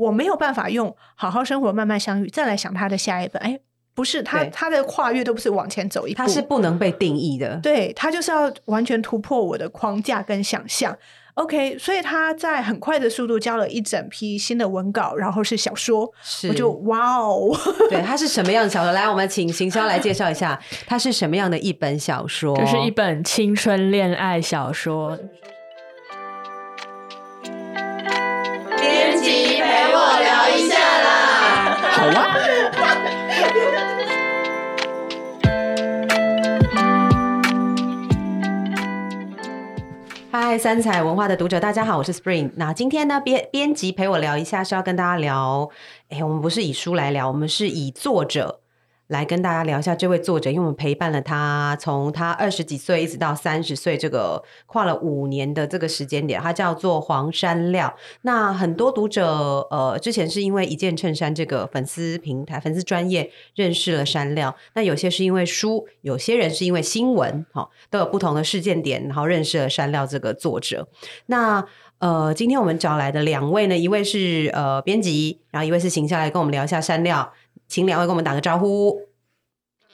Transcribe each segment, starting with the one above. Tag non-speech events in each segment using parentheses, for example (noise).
我没有办法用好好生活慢慢相遇再来想他的下一本，哎，不是他他的跨越都不是往前走一步，他是不能被定义的。对他就是要完全突破我的框架跟想象。OK，所以他在很快的速度交了一整批新的文稿，然后是小说，我就 (laughs) 哇哦，(laughs) 对，他是什么样的小说？来，我们请行销来介绍一下，他是什么样的一本小说？就是一本青春恋爱小说。好啊，嗨，三彩文化的读者，大家好，我是 Spring。那今天呢，编编辑陪我聊一下，是要跟大家聊，哎，我们不是以书来聊，我们是以作者来跟大家聊一下这位作者，因为我们陪伴了他从他二十几岁一直到三十岁，这个跨了五年的这个时间点，他叫做黄山料。那很多读者呃，之前是因为一件衬衫这个粉丝平台、粉丝专业认识了山料，那有些是因为书，有些人是因为新闻，好、都有不同的事件点，然后认识了山料这个作者。那呃，今天我们找来的两位呢，一位是呃编辑，然后一位是形象，来跟我们聊一下山料，请两位跟我们打个招呼。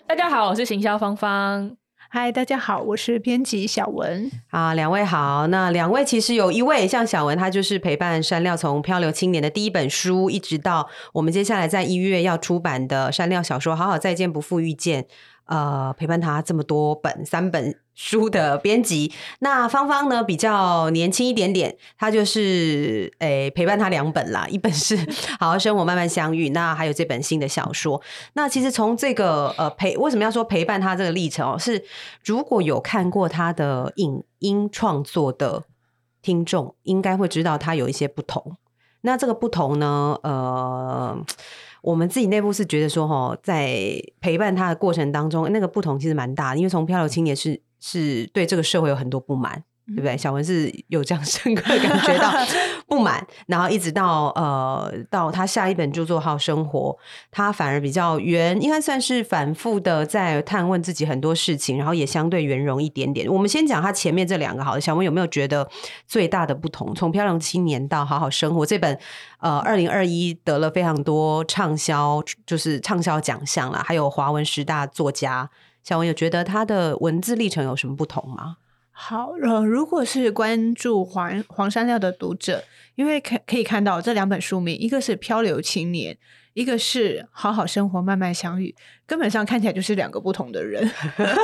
大家好，我是行销芳芳。嗨，大家好，我是编辑小文。啊，两位好。那两位其实有一位像小文，他就是陪伴山料从漂流青年的第一本书，一直到我们接下来在一月要出版的山料小说《好好再见，不负遇见》。呃，陪伴他这么多本三本书的编辑，那芳芳呢比较年轻一点点，她就是诶、陪伴他两本啦，一本是《好好生活，慢慢相遇》，那还有这本新的小说。那其实从这个呃陪为什么要说陪伴他这个历程哦？是如果有看过他的影音创作的听众，应该会知道他有一些不同。那这个不同呢，呃，我们自己内部是觉得说，哈，在陪伴他的过程当中，那个不同其实蛮大的，因为从漂流青年是是对这个社会有很多不满。对不对？小文是有这样深刻地感觉到 (laughs) 不满，然后一直到呃到他下一本著作《好生活》，他反而比较圆，应该算是反复的在探问自己很多事情，然后也相对圆融一点点。我们先讲他前面这两个好了，小文有没有觉得最大的不同？从《漂亮青年》到《好好生活》这本，呃，二零二一得了非常多畅销，就是畅销奖项啦，还有华文十大作家。小文有觉得他的文字历程有什么不同吗？好，呃，如果是关注黄黄山料的读者，因为可可以看到这两本书名，一个是《漂流青年》，一个是《好好生活，慢慢相遇》，根本上看起来就是两个不同的人。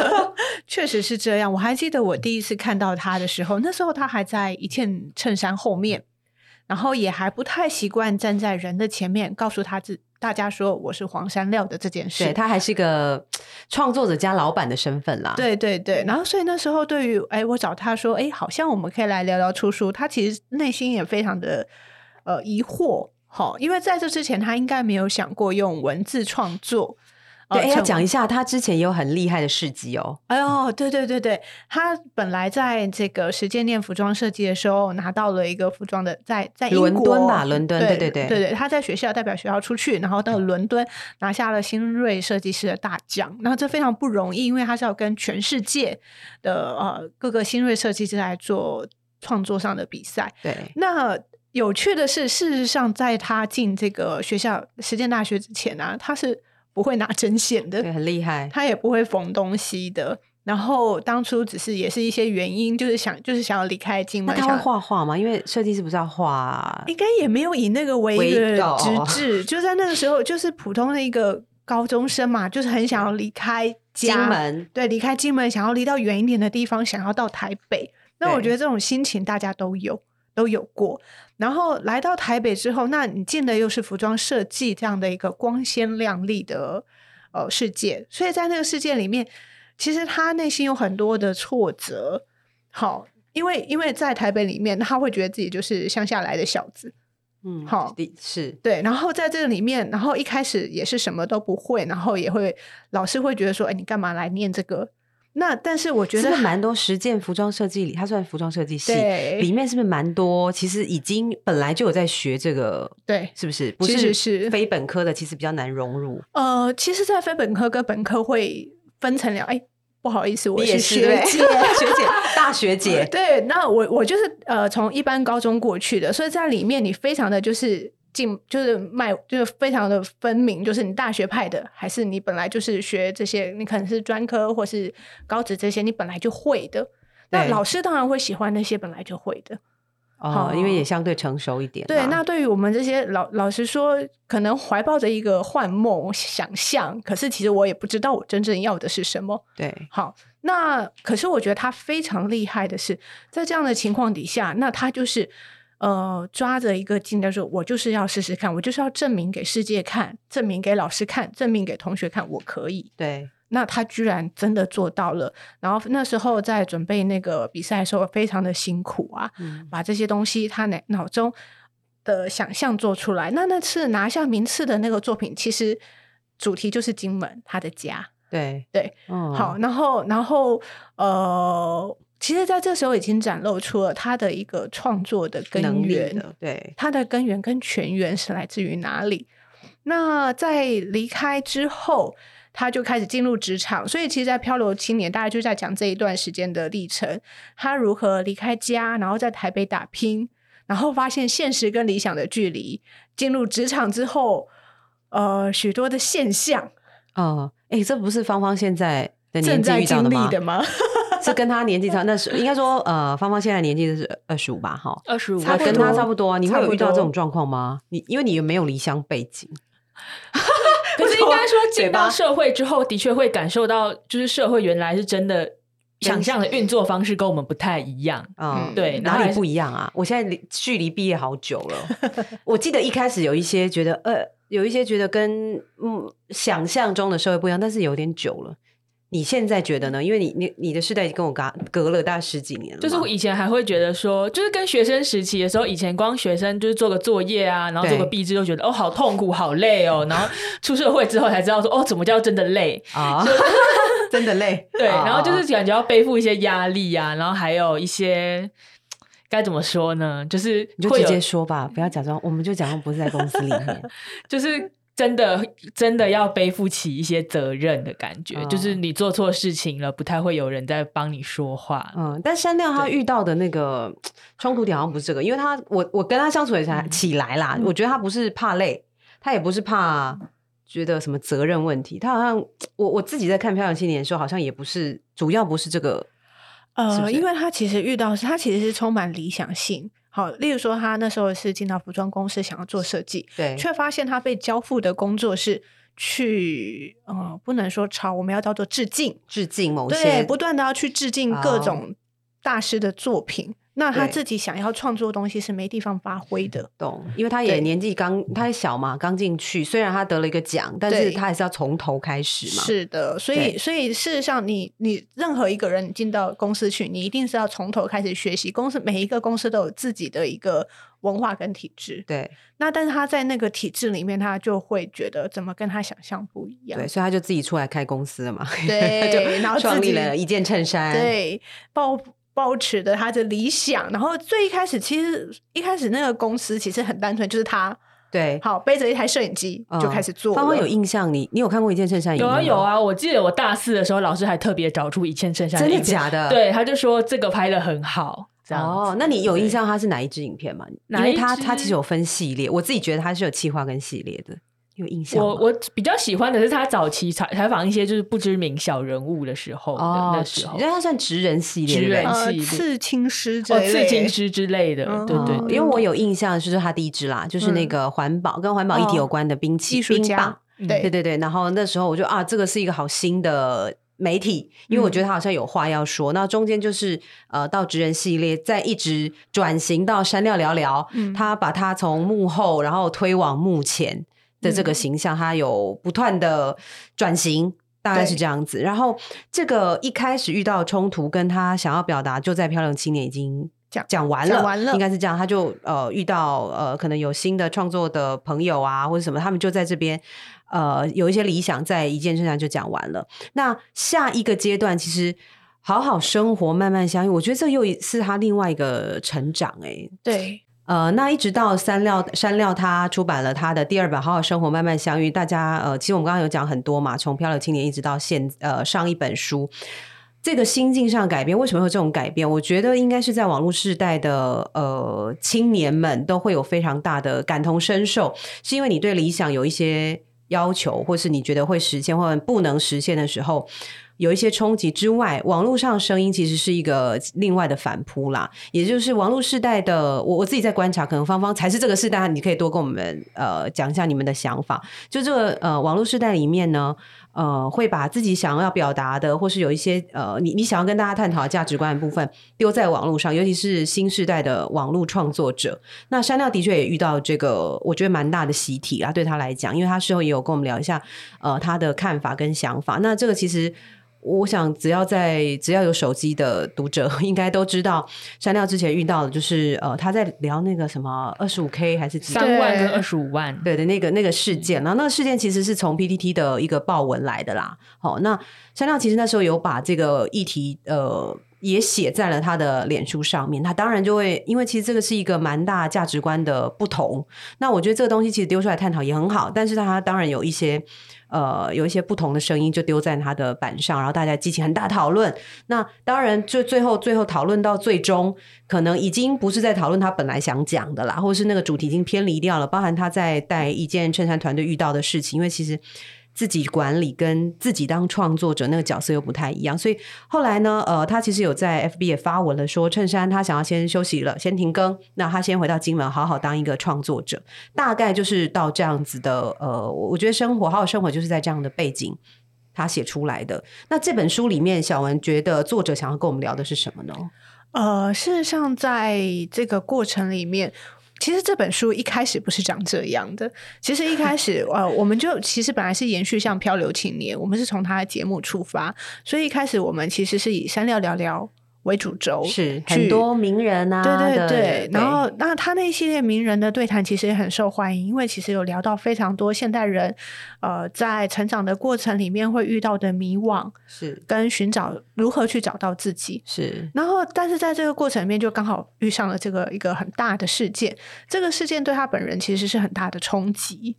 (laughs) 确实是这样。我还记得我第一次看到他的时候，那时候他还在一件衬衫后面，然后也还不太习惯站在人的前面，告诉他自大家说我是黄山料的这件事。对他还是个创作者加老板的身份啦。对对对，然后所以那时候对于哎，我找他说，哎，好像我们可以来聊聊出书，他其实内心也非常的呃疑惑，好，因为在这之前他应该没有想过用文字创作。呃对，哎要成讲一下，他之前也有很厉害的事迹哦。哎呦，对对对对，他本来在这个实践念服装设计的时候，拿到了一个服装的在在伦敦吧伦敦对对。对对他在学校代表学校出去，然后到伦敦拿下了新锐设计师的大奖，那这非常不容易，因为他是要跟全世界的呃各个新锐设计师来做创作上的比赛。对，那有趣的是，事实上在他进这个学校实践大学之前啊，他是不会拿针线的，对，很厉害。他也不会缝东西的。然后当初只是也是一些原因，就是想就是想要离开金门，那他会想画画吗？因为设计师不是要画应该也没有以那个为直至，(laughs) 就在那个时候就是普通的一个高中生嘛，就是很想要离开金家，门？对，离开金门，想要离到远一点的地方，想要到台北。那我对觉得这种心情大家都有都有过。然后来到台北之后，那你进的又是服装设计这样的一个光鲜亮丽的呃世界，所以在那个世界里面，其实他内心有很多的挫折。好，因为因为在台北里面，他会觉得自己就是乡下来的小子，嗯，好是对，然后在这个里面，然后一开始也是什么都不会，然后也会老师会觉得说，哎，你干嘛来念这个？那但是我觉得是不是蛮多实践服装设计里，它算服装设计系里面是不是蛮多？其实已经本来就有在学这个，对，是不是？不其是实是非本科的，其实比较难融入。呃，其实，在非本科跟本科会分成两，哎，不好意思，我也是对学姐，(laughs) 学姐，大学姐，对，那我我就是呃从一般高中过去的，所以在里面你非常的就是进就是卖就是非常的分明，就是你大学派的，还是你本来就是学这些，你可能是专科或是高职这些，你本来就会的。那老师当然会喜欢那些本来就会的。哦，因为也相对成熟一点啦。对，那对于我们这些老老实说，可能怀抱着一个幻梦想象，可是其实我也不知道我真正要的是什么。对好，那可是我觉得他非常厉害的是，在这样的情况底下，那他就是呃抓着一个劲的说，我就是要试试看，我就是要证明给世界看，证明给老师看，证明给同学看，我可以。对那他居然真的做到了，然后那时候在准备那个比赛的时候，非常的辛苦啊，嗯把这些东西他脑脑中的想象做出来。那那次拿下名次的那个作品，其实主题就是金门他的家。对对，嗯好，然后然后呃，其实在这时候已经展露出了他的一个创作的根源，的对他的根源跟泉源是来自于哪里？那在离开之后，他就开始进入职场，所以其实，在《漂流青年》大概就在讲这一段时间的历程，他如何离开家，然后在台北打拼，然后发现现实跟理想的距离，进入职场之后，呃，许多的现象哦，哎，这不是芳芳现在的正在经？历的吗？(laughs) (laughs) 是跟他年纪差，那是应该说，呃，芳芳现在年纪是二十五吧，哈，二十五，差跟他差不多啊。你会有遇到这种状况吗？你因为你没有离乡背景，(laughs) 可是 (laughs) 应该说进到社会之后，的确会感受到，就是社会原来是真的想象的运作方式跟我们不太一样。嗯，嗯对，哪里不一样啊？我现在离距离毕业好久了，我记得一开始有一些觉得，呃，有一些觉得跟嗯想象中的社会不一样，但是有点久了。你现在觉得呢？因为你你你的世代跟我隔隔了大概十几年了，就是我以前还会觉得说，就是跟学生时期的时候，以前光学生就是做个作业啊，然后做个对毕制，就觉得哦好痛苦、好累哦。(laughs) 然后出社会之后才知道说，哦，怎么叫真的累？啊，(laughs) 真的累。(laughs) 对，啊然后就是感觉要背负一些压力啊，然后还有一些该怎么说呢？就是你就直接说吧，不要假装，我们就假装不是在公司里面。就是真的真的要背负起一些责任的感觉，哦就是你做错事情了，不太会有人在帮你说话。嗯，但山亮他遇到的那个冲突点好像不是这个，因为他我我跟他相处也才起来啦，我觉得他不是怕累，他也不是怕觉得什么责任问题，他好像我我自己在看《漂亮青年》的时候，好像也不是主要不是这个，呃，是因为他其实遇到是，他其实是充满理想性。好，例如说，他那时候是进到服装公司，想要做设计，对却发现他被交付的工作是去，呃，不能说抄，我们要叫做致敬，致敬某对，些不断的要去致敬各哦种大师的作品。那他自己想要创作的东西是没地方发挥的，懂，因为他也年纪刚，他还小嘛，刚进去，虽然他得了一个奖，但是他还是要从头开始嘛，是的，所以所以事实上你，你任何一个人进到公司去，你一定是要从头开始学习。公司每一个公司都有自己的一个文化跟体制，对。那但是他在那个体制里面，他就会觉得怎么跟他想象不一样对，。所以他就自己出来开公司了嘛，对 (laughs) 就然后创立了一件衬衫，对，抱抱持的他的理想，然后最一开始其实一开始那个公司其实很单纯，就是他对，好背着一台摄影机就开始做了。芳芳有印象，你你有看过一件衬衫？有啊有，啊，我记得我大四的时候，老师还特别找出一件衬衫真的假的？对，他就说这个拍的很好，这样哦，那你有印象他是哪一支影片吗？因为他他其实有分系列，我自己觉得他是有企划跟系列的，有印象我我比较喜欢的是他早期采采访一些就是不知名小人物的时候的哦，那时候因为，他算职人系列，职人系列刺青师这哦，一类刺青师之类的，嗯对对因为我有印象，就是他第一支啦，就是那个环保跟环保议题有关的兵器冰棒，嗯对对对对，然后那时候我就啊，这个是一个好新的媒体，因为我觉得他好像有话要说。那中间就是呃，到职人系列，再一直转型到山料聊聊，嗯他把他从幕后然后推往幕前的这个形象，他有不断的转型。大概是对这样子，然后这个一开始遇到冲突，跟他想要表达，就在《漂亮青年》已经讲讲完了，讲完了应该是这样。他就呃遇到呃可能有新的创作的朋友啊，或者什么，他们就在这边呃有一些理想，在一件事上就讲完了。那下一个阶段，其实好好生活，慢慢相遇，我觉得这又是他另外一个成长、欸。对，呃，那一直到山料山料他出版了他的第二本《好好生活，慢慢相遇》，大家呃，其实我们刚刚有讲很多嘛，从《漂流青年》一直到现呃上一本书，这个心境上改变，为什么会有这种改变？我觉得应该是在网络时代的呃青年们都会有非常大的感同身受，是因为你对理想有一些要求，或是你觉得会实现或不能实现的时候。有一些冲击之外，网络上声音其实是一个另外的反扑啦。也就是网络时代的我，我自己在观察，可能芳芳才是这个时代，你可以多跟我们呃讲一下你们的想法。就这个呃网络时代里面呢，呃会把自己想要表达的，或是有一些呃你你想要跟大家探讨价值观的部分丢在网络上，尤其是新时代的网络创作者。那山料的确也遇到这个，我觉得蛮大的习题啊，对他来讲，因为他事后也有跟我们聊一下呃他的看法跟想法。那这个其实。我想，只要在只要有手机的读者，(laughs) 应该都知道山料之前遇到的，就是呃，他在聊那个什么二十五 K 还是三万跟二十五万，对的那个那个事件。然后那个事件其实是从 PPT 的一个报文来的啦。好，那山料其实那时候有把这个议题呃也写在了他的脸书上面。他当然就会，因为其实这个是一个蛮大价值观的不同。那我觉得这个东西其实丢出来探讨也很好，但是他当然有一些。呃，有一些不同的声音就丢在他的板上，然后大家激起很大讨论。那当然，最最后最后讨论到最终，可能已经不是在讨论他本来想讲的啦，或者是那个主题已经偏离掉了，包含他在带一件衬衫团队遇到的事情，因为其实。自己管理跟自己当创作者那个角色又不太一样，所以后来呢，呃，他其实有在 FB 也发文了，说衬衫他想要先休息了，先停更，那他先回到金门好好当一个创作者，大概就是到这样子的，呃，我觉得生活好好生活就是在这样的背景他写出来的。那这本书里面，小文觉得作者想要跟我们聊的是什么呢？呃，事实上，在这个过程里面。其实这本书一开始不是长这样的。其实一开始，(laughs) 呃，我们就其实本来是延续像漂流青年，我们是从他的节目出发，所以一开始我们其实是以山料聊聊。为主轴是很多名人啊，对对对，然后那他那一系列名人的对谈其实也很受欢迎，因为其实有聊到非常多现代人呃在成长的过程里面会遇到的迷惘，是跟寻找如何去找到自己，是。然后但是在这个过程里面就刚好遇上了这个一个很大的事件，这个事件对他本人其实是很大的冲击。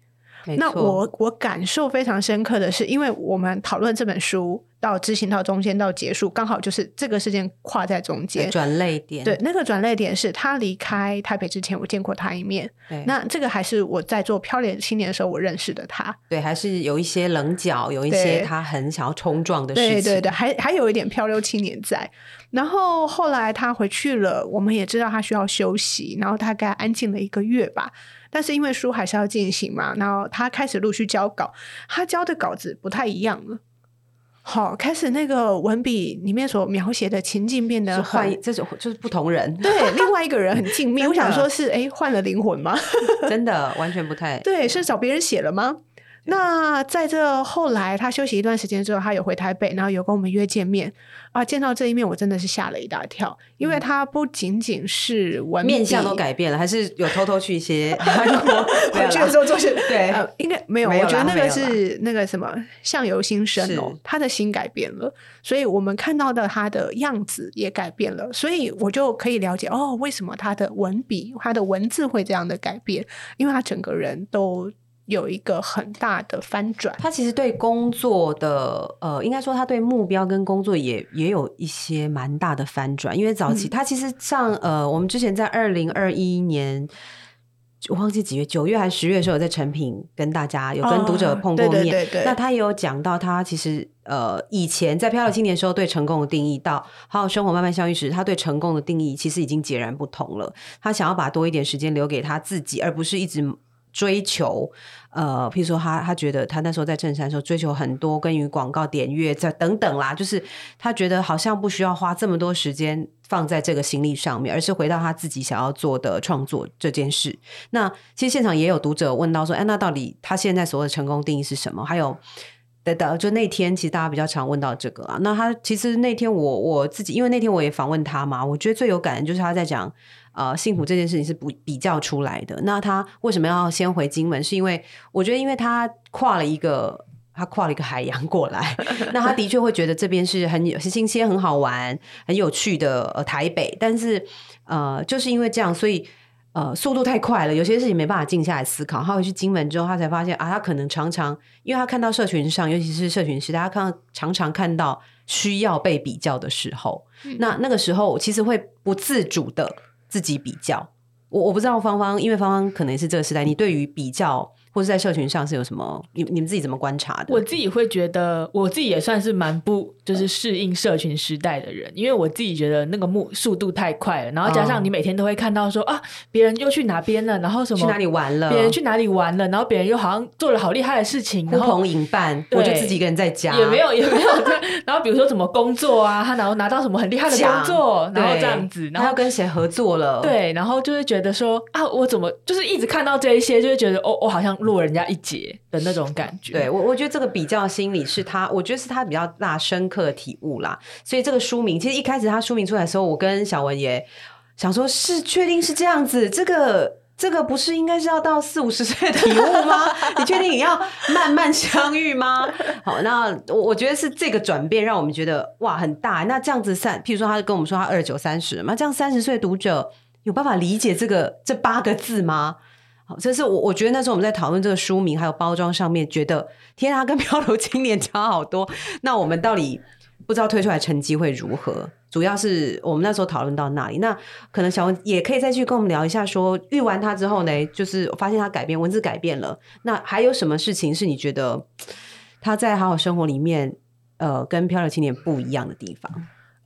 那我我感受非常深刻的是，因为我们讨论这本书到执行到中间到结束，刚好就是这个事件跨在中间转泪点。对，那个转泪点是他离开台北之前，我见过他一面。那这个还是我在做漂流青年的时候我认识的他。对，还是有一些棱角，有一些他很想要冲撞的事情。对对对，还还有一点漂流青年在。然后后来他回去了，我们也知道他需要休息，然后大概安静了一个月吧。但是因为书还是要进行嘛，然后他开始陆续交稿，他交的稿子不太一样了。好，开始那个文笔里面所描写的情境变得换，这种就是不同人，(laughs) 对，另外一个人很静谧。(laughs) 我想说是，哎，换了灵魂吗？(laughs) 真的完全不太对，是找别人写了吗？那在这后来，他休息一段时间之后，他有回台北，然后有跟我们约见面啊。见到这一面，我真的是吓了一大跳，因为他不仅仅是文面相都改变了，还是有偷偷去一些回去的时候做些对，应该没有。我觉得那个是那个什么相由心生哦，他的心改变了，所以我们看到的他的样子也改变了，所以我就可以了解哦，为什么他的文笔、他的文字会这样的改变，因为他整个人都。有一个很大的翻转，他其实对工作的呃，应该说他对目标跟工作也也有一些蛮大的翻转。因为早期他其实上呃，我们之前在二零二一年，我忘记几月，九月还是十月的时候，在成品跟大家有跟读者碰过面。那他也有讲到，他其实呃，以前在漂流青年时候对成功的定义，到还有生活慢慢相遇时，他对成功的定义其实已经截然不同了。他想要把多一点时间留给他自己，而不是一直。追求，呃，譬如说他他觉得他那时候在衬衫的时候追求很多关于广告点阅这等等啦，就是他觉得好像不需要花这么多时间放在这个心力上面，而是回到他自己想要做的创作这件事。那其实现场也有读者问到说，哎，那到底他现在所谓的成功定义是什么？还有，等等，就那天其实大家比较常问到这个啊。那他其实那天我我自己，因为那天我也访问他嘛，我觉得最有感的就是他在讲。呃，幸福这件事情是不比较出来的。那他为什么要先回金门？是因为我觉得，因为他跨了一个，他跨了一个海洋过来。(laughs) 那他的确会觉得这边是很有新鲜、很好玩、很有趣的呃台北。但是呃，就是因为这样，所以呃，速度太快了，有些事情没办法静下来思考。他回去金门之后，他才发现啊，他可能常常，因为他看到社群上，尤其是社群时代，他看到常常看到需要被比较的时候，那那个时候其实会不自主的自己比较。我我不知道芳芳，因为芳芳可能是这个时代，你对于比较。或者在社群上是有什么？你你们自己怎么观察的？我自己会觉得，我自己也算是蛮不就是适应社群时代的人，因为我自己觉得那个目速度太快了，然后加上你每天都会看到说啊，别人又去哪边了，然后什么去哪里玩了，别人去哪里玩了，然后别人又好像做了好厉害的事情，呼朋引伴，我就自己一个人在家，也没有也没有。然后比如说怎么工作啊，他然后拿到什么很厉害的工作，然后这样子，然后跟谁合作了，对，然后就会觉得说啊，我怎么就是一直看到这一些，就会觉得哦，我好像落人家一截。的那种感觉，对我，我觉得这个比较心理是他，我觉得是他比较大深刻的体悟啦。所以这个书名，其实一开始他书名出来的时候，我跟小文也想说，是确定是这样子，这个这个不是应该是要到四五十岁的体悟吗？(laughs) 你确定你要慢慢相遇吗？好，那我我觉得是这个转变让我们觉得哇很大。那这样子三，譬如说他跟我们说他二十九三十嘛，这样三十岁读者有办法理解这个这八个字吗？好，这是我我觉得那时候我们在讨论这个书名还有包装上面，觉得天啊，跟漂流青年差好多。那我们到底不知道推出来成绩会如何？主要是我们那时候讨论到那里。那可能小文也可以再去跟我们聊一下，说遇完他之后呢，就是发现他改变文字改变了。那还有什么事情是你觉得他在好好生活里面，呃，跟漂流青年不一样的地方？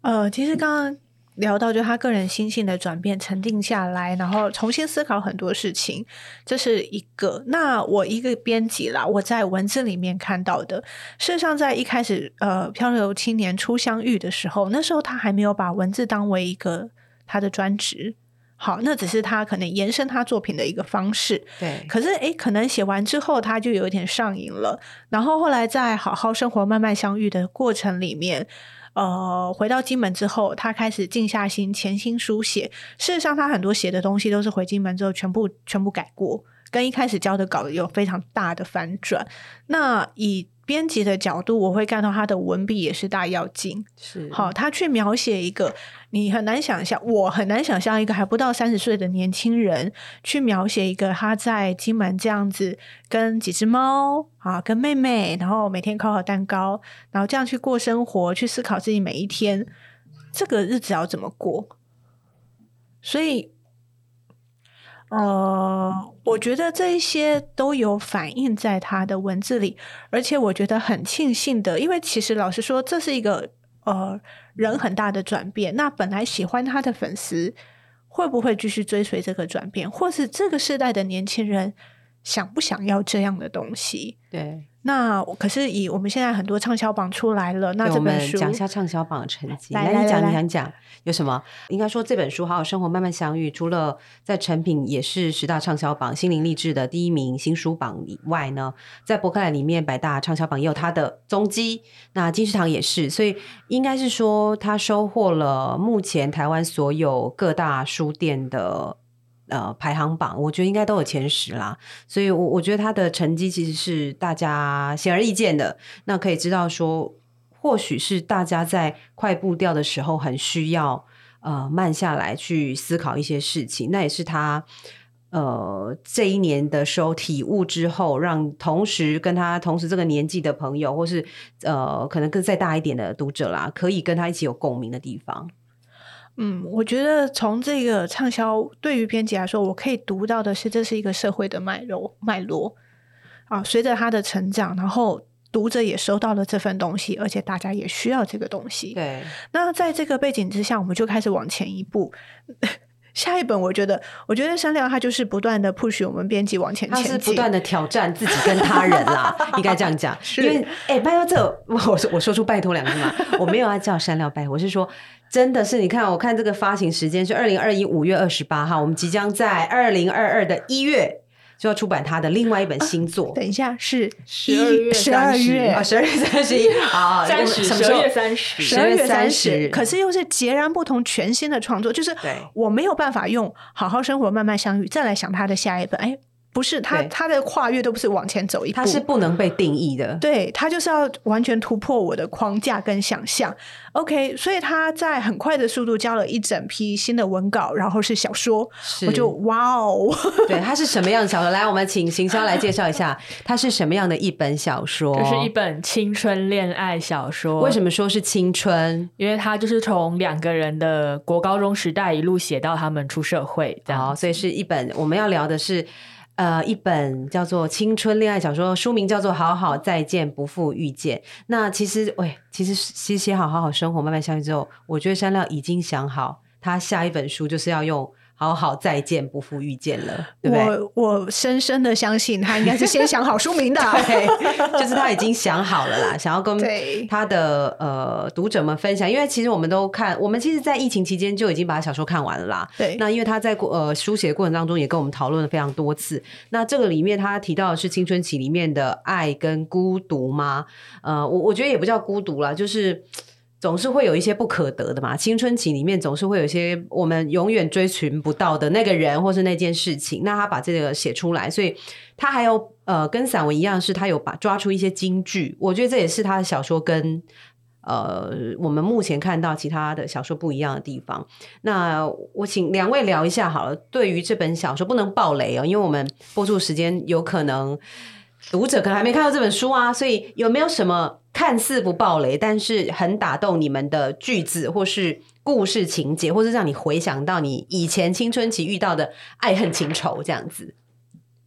呃，其实刚刚。聊到就他个人心性的转变，沉淀下来，然后重新思考很多事情，这是一个。那我一个编辑啦，我在文字里面看到的，事实上在一开始，呃，漂流青年初相遇的时候，那时候他还没有把文字当为一个他的专职，好，那只是他可能延伸他作品的一个方式。对。可是，诶，可能写完之后，他就有一点上瘾了。然后后来在好好生活、慢慢相遇的过程里面。呃，回到金门之后，他开始静下心，潜心书写。事实上，他很多写的东西都是回金门之后全部全部改过，跟一开始交的稿有非常大的反转。那以编辑的角度，我会看到他的文笔也是大要紧。是好，他去描写一个你很难想象，我很难想象一个还不到三十岁的年轻人去描写一个他在金门这样子跟几只猫啊，跟妹妹，然后每天烤烤蛋糕，然后这样去过生活，去思考自己每一天这个日子要怎么过。所以。呃，我觉得这一些都有反映在他的文字里，而且我觉得很庆幸的，因为其实老实说，这是一个呃人很大的转变。那本来喜欢他的粉丝会不会继续追随这个转变，或是这个时代的年轻人想不想要这样的东西？对。那可是以我们现在很多畅销榜出来了，那这本书讲一下畅销榜的成绩。来，你讲，你讲讲有什么？应该说这本书《好好生活，慢慢相遇》，除了在成品也是十大畅销榜、心灵励志的第一名新书榜以外呢，在博客来里面百大畅销榜也有它的踪迹。那金石堂也是，所以应该是说它收获了目前台湾所有各大书店的。呃，排行榜我觉得应该都有前十啦，所以，我我觉得他的成绩其实是大家显而易见的。那可以知道说，或许是大家在快步调的时候，很需要呃慢下来去思考一些事情。那也是他呃这一年的时候体悟之后，让同时跟他同时这个年纪的朋友，或是呃可能更再大一点的读者啦，可以跟他一起有共鸣的地方。嗯，我觉得从这个畅销对于编辑来说，我可以读到的是，这是一个社会的脉络脉络啊。随着他的成长，然后读者也收到了这份东西，而且大家也需要这个东西。对，那在这个背景之下，我们就开始往前一步。(laughs) 下一本，我觉得，我觉得山料它就是不断的 push 我们编辑往前前进，不断的挑战自己跟他人啦，(laughs) 应该这样讲。因为，哎，拜托这，我说我说出拜托两个字嘛，我没有要叫山料拜，我是说。真的是，你看，我看这个发行时间是二零二一五月二十八号，我们即将在二零二二的一月就要出版他的另外一本新作。等一下，是十二月十二月啊，十二月三十一，啊，三十，十二月三十，十二月三十。可是又是截然不同、全新的创作，就是我没有办法用《好好生活，慢慢相遇》再来想他的下一本，哎。不是他对他的跨越都不是往前走一步，它是不能被定义的。对他就是要完全突破我的框架跟想象。OK，所以他在很快的速度交了一整批新的文稿，然后是小说，我就哇哦，对，它是什么样的小说？来，我们请行销来介绍一下，(laughs) 它是什么样的一本小说？就是一本青春恋爱小说。为什么说是青春？因为它就是从两个人的国高中时代一路写到他们出社会，这样好，所以是一本我们要聊的是。呃，一本叫做青春恋爱小说，书名叫做《好好再见，不负遇见》。那其实，喂，其实其实写好好好生活，慢慢相遇之后，我觉得山料已经想好，他下一本书就是要用。好好再见，不负遇见了，对不对？我我深深的相信他应该是先想好书名的，(laughs) 对，就是他已经想好了啦，想要跟对他的呃读者们分享。因为其实我们都看，我们其实，在疫情期间就已经把小说看完了啦。对，那因为他在过呃书写过程当中，也跟我们讨论了非常多次。那这个里面他提到的是青春期里面的爱跟孤独吗？呃，我我觉得也不叫孤独啦，就是。总是会有一些不可得的嘛，青春期里面总是会有一些我们永远追寻不到的那个人或是那件事情。那他把这个写出来，所以他还有呃跟散文一样，是他有把抓出一些金句。我觉得这也是他的小说跟呃我们目前看到其他的小说不一样的地方。那我请两位聊一下好了，对于这本小说不能爆雷哦，因为我们播出时间有可能。读者可能还没看到这本书啊，所以有没有什么看似不暴雷，但是很打动你们的句子，或是故事情节，或是让你回想到你以前青春期遇到的爱恨情仇这样子，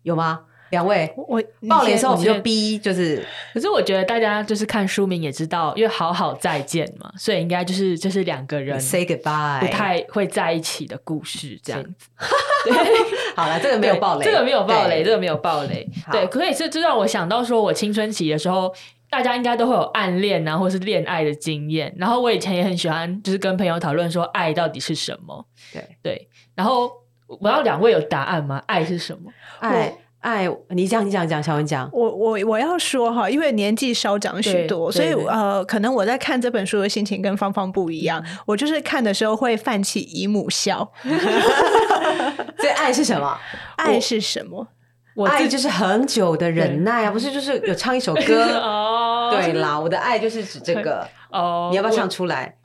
有吗？两位，我爆雷的时候我们就逼，就是可是我觉得大家就是看书名也知道，因为好好再见嘛，所以应该就是就是两个人 say goodbye，不太会在一起的故事这样子。(laughs) 好了，这个没有对爆雷，这个没有爆雷，对这个没有爆雷。好对，可以是这让我想到说，我青春期的时候，大家应该都会有暗恋啊，或是恋爱的经验。然后我以前也很喜欢，就是跟朋友讨论说，爱到底是什么？对对。然后我要两位有答案吗？爱是什么？爱爱，你讲你讲讲，小文讲，我我我要说哈，因为年纪稍长许多，所以呃，可能我在看这本书的心情跟芳芳不一样。我就是看的时候会泛起姨母笑。所以爱是什么？爱是什么？我爱就是很久的忍耐啊，不是就是有唱一首歌。(laughs) 哦，对啦，我的爱就是指这个，哦，你要不要唱出来？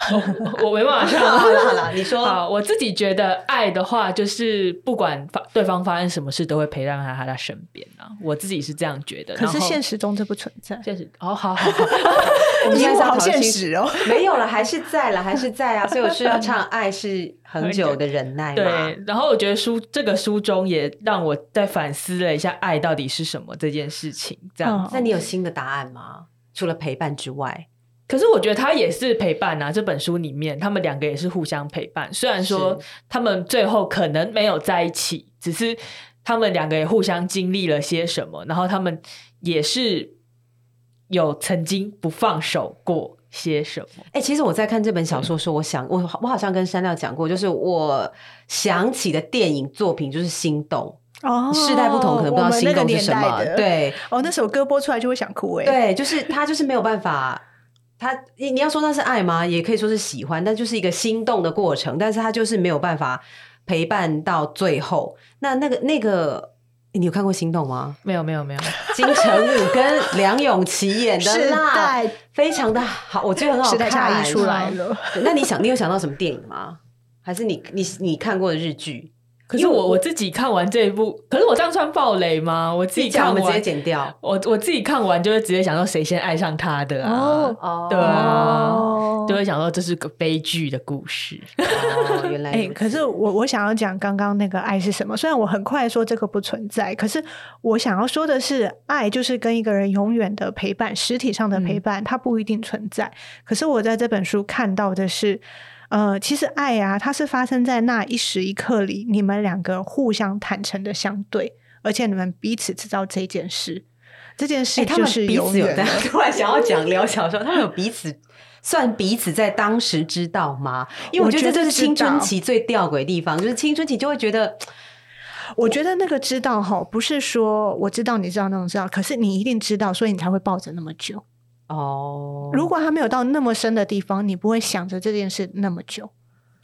我？(laughs) 我没办法唱。(laughs) 好了好了，你说。好，我自己觉得爱的话，就是不管发对方发生什么事，都会陪伴在他的身边啊。我自己是这样觉得。可是现实中这不存在。现实哦，好好好，(laughs) 我们现在是要姨母好现实哦。没有了，还是在了，还是在啊。所以我是要唱《爱是很久的忍耐》。对。然后我觉得书这个书中也让我在反思了一下爱到底是什么这件事情。这样，嗯那你有新的答案吗？除了陪伴之外，可是我觉得他也是陪伴啊。这本书里面，他们两个也是互相陪伴。虽然说他们最后可能没有在一起，只是他们两个也互相经历了些什么，然后他们也是有曾经不放手过些什么。哎、其实我在看这本小说的时候，我想，我我好像跟山料讲过，就是我想起的电影作品就是《心动哦》，世代不同，可能不知道《心动》是什么。对，对哦，那首歌播出来就会想哭哎。对，就是他就是没有办法。他你你要说那是爱吗？也可以说是喜欢，但就是一个心动的过程，但是他就是没有办法陪伴到最后。那那个那个，你有看过《心动》吗？没有，没有，没有。金城武跟梁咏琪演的世啦，非常的好，我觉得很好时看。代差异出来了。那你想，你有想到什么电影吗？还是你你你看过的日剧？可是我我自己看完这一部，可是我这样算暴雷吗？我自己看你讲我们直接，剪掉。我我自己看完就会直接想到谁先爱上他的啊？对啊哦就会想到这是个悲剧的故事。哦，原来可是我我想要讲刚刚那个爱是什么？虽然我很快说这个不存在，可是我想要说的是，爱就是跟一个人永远的陪伴，实体上的陪伴，它不一定存在。可是我在这本书看到的是，呃，其实爱啊，它是发生在那一时一刻里，你们两个互相坦诚的相对，而且你们彼此知道这件事，这件哎、事就是彼此有在。(laughs) 突然想要讲聊小说，他们有彼此算彼此在当时知道吗？因为我我觉得这是青春期最吊诡的地方，就是青春期就会觉得我觉得那个知道哈，不是说我知道你知道那种知道，可是你一定知道，所以你才会抱着那么久。哦，如果他没有到那么深的地方，你不会想着这件事那么久。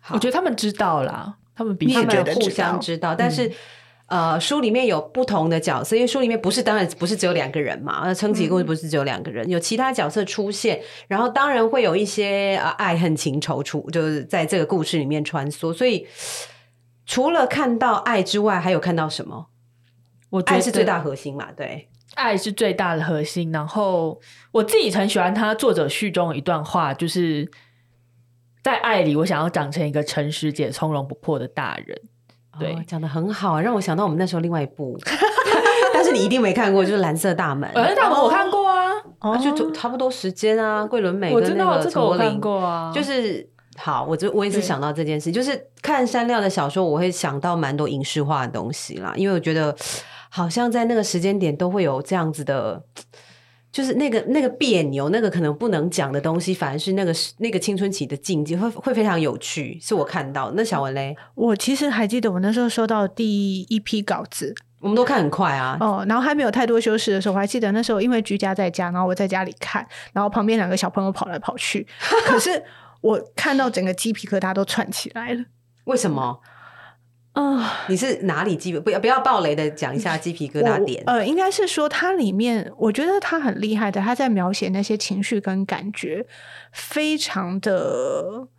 好我觉得他们知道啦，他们彼此他们互相知道，但是。呃，书里面有不同的角色，因为书里面不是当然不是只有两个人嘛，呃，撑起故事不是只有两个人，有其他角色出现，然后当然会有一些呃爱恨情仇出，就是在这个故事里面穿梭。所以除了看到爱之外，还有看到什么？我觉得爱是最大核心嘛，对，爱是最大的核心。然后我自己很喜欢他作者序中一段话，就是在爱里，我想要长成一个诚实且从容不迫的大人。对哦讲的很好，让我想到我们那时候另外一部，(laughs) 但是你一定没看过，就是《蓝色大门》。蓝色大门我看过啊，啊，就就差不多时间啊，桂纶镁我知道跟那个这个我看陈柏霖，过啊，就是好，我就我也是想到这件事，就是看山料的小说，我会想到蛮多影视化的东西啦，因为我觉得好像在那个时间点都会有这样子的。就是那个那个别扭，那个可能不能讲的东西，反而是那个那个青春期的境界会会非常有趣，是我看到。那小文嘞，我其实还记得我那时候收到第一批稿子我们都看很快啊，哦，然后还没有太多修饰的时候，我还记得那时候因为居家在家，然后我在家里看，然后旁边两个小朋友跑来跑去，(laughs) 可是我看到整个鸡皮疙瘩都串起来了。为什么？啊、你是哪里鸡皮？不要不要暴雷的讲一下鸡皮疙瘩点。呃，应该是说它里面，我觉得他很厉害的，他在描写那些情绪跟感觉，非常的，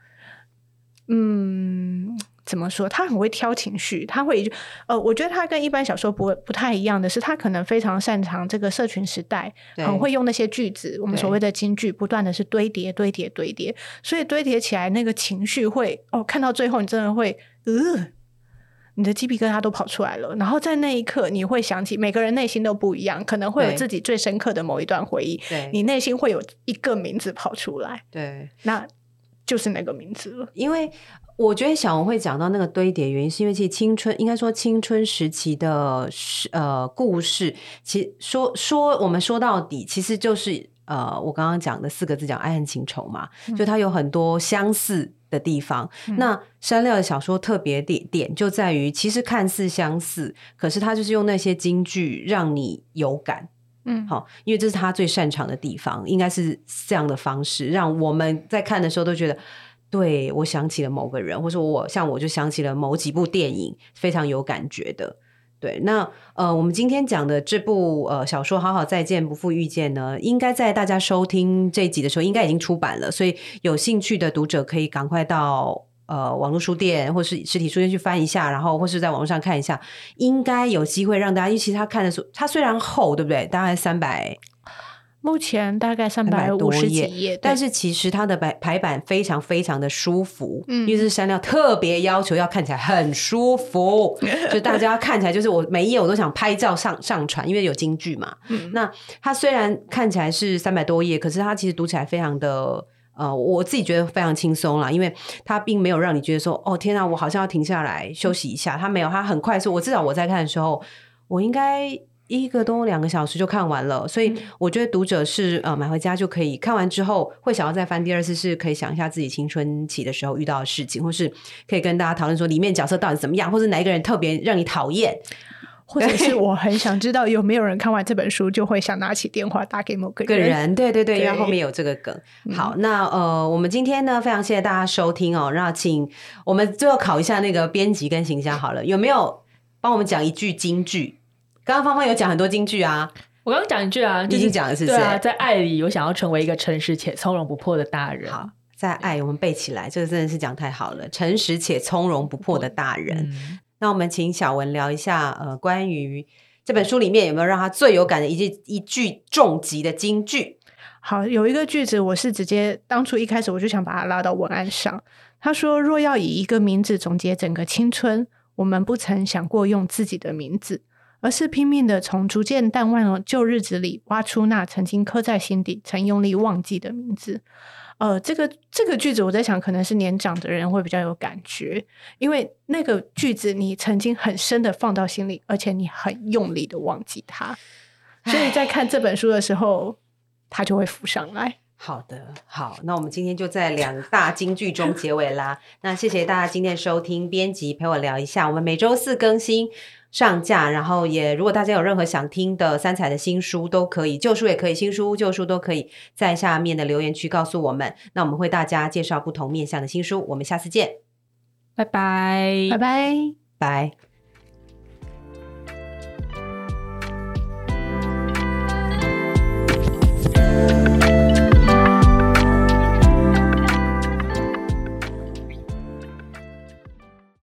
嗯，怎么说？他很会挑情绪，他会，呃，我觉得他跟一般小说不不太一样的是，他可能非常擅长这个社群时代，很会用那些句子，我们所谓的金句，不断的是堆叠、堆叠、堆叠，所以堆叠起来那个情绪会，哦，看到最后你真的会，呃。你的鸡皮疙瘩都跑出来了，然后在那一刻，你会想起每个人内心都不一样，可能会有自己最深刻的某一段回忆，对你内心会有一个名字跑出来，对，那就是那个名字了。因为我觉得小红会讲到那个堆叠，原因是因为其实青春应该说青春时期的呃故事，其实说说我们说到底，其实就是呃我刚刚讲的四个字讲爱恨情仇嘛，就它有很多相似。的地方，那山料的小说特别点点就在于，其实看似相似，可是他就是用那些金句让你有感，嗯，好，因为这是他最擅长的地方，应该是这样的方式，让我们在看的时候都觉得，对我想起了某个人，或者我像我就想起了某几部电影，非常有感觉的。对，那呃，我们今天讲的这部呃小说《好好再见，不负遇见》呢，应该在大家收听这一集的时候，应该已经出版了，所以有兴趣的读者可以赶快到呃网络书店或是实体书店去翻一下，然后或是在网络上看一下，应该有机会让大家，因为其实他看的时候，它虽然厚，对不对？大概三百目前大概三百五十几页页，但是其实它的排排版非常非常的舒服，嗯因为这是山料特别要求要看起来很舒服，(laughs) 就大家看起来就是我每一页我都想拍照上上传，因为有京剧嘛。嗯那它虽然看起来是三百多页，可是它其实读起来非常的。呃，我自己觉得非常轻松啦，因为它并没有让你觉得说，哦天啊，我好像要停下来休息一下。它没有，它很快速。我至少我在看的时候，我应该一个多两个小时就看完了，所以我觉得读者是呃买回家就可以看完之后，会想要再翻第二次，是可以想一下自己青春期的时候遇到的事情，或是可以跟大家讨论说里面角色到底怎么样，或是哪一个人特别让你讨厌。或者是我很想知道有没有人看完这本书就会想拿起电话打给某个个人，对对对，因为对后面有这个梗。好，那呃，我们今天呢，非常谢谢大家收听哦。那请我们最后考一下那个编辑跟形象好了，有没有帮我们讲一句金句？刚刚芳芳有讲很多金句啊，我刚刚讲一句啊，就是已经讲了是不是对啊，在爱里，我想要成为一个诚实且从容不迫的大人。好，在爱我们背起来，这个真的是讲太好了，诚实且从容不迫的大人。嗯，那我们请小文聊一下，呃，关于这本书里面有没有让他最有感的一句一句重疾的金句？好，有一个句子，我是直接当初一开始我就想把它拉到文案上。他说：“若要以一个名字总结整个青春，我们不曾想过用自己的名字，而是拼命的从逐渐淡忘的旧日子里挖出那曾经刻在心底、曾用力忘记的名字。”呃，这个这个句子，我在想，可能是年长的人会比较有感觉，因为那个句子你曾经很深的放到心里，而且你很用力的忘记它，所以在看这本书的时候，它就会浮上来。好的，好，那我们今天就在两大金句中结尾啦。那谢谢大家今天收听，编辑陪我聊一下，我们每周四更新上架，然后也如果大家有任何想听的三彩的新书，都可以，旧书也可以，新书旧书都可以在下面的留言区告诉我们，那我们会大家介绍不同面向的新书，我们下次见，拜拜，拜拜。拜。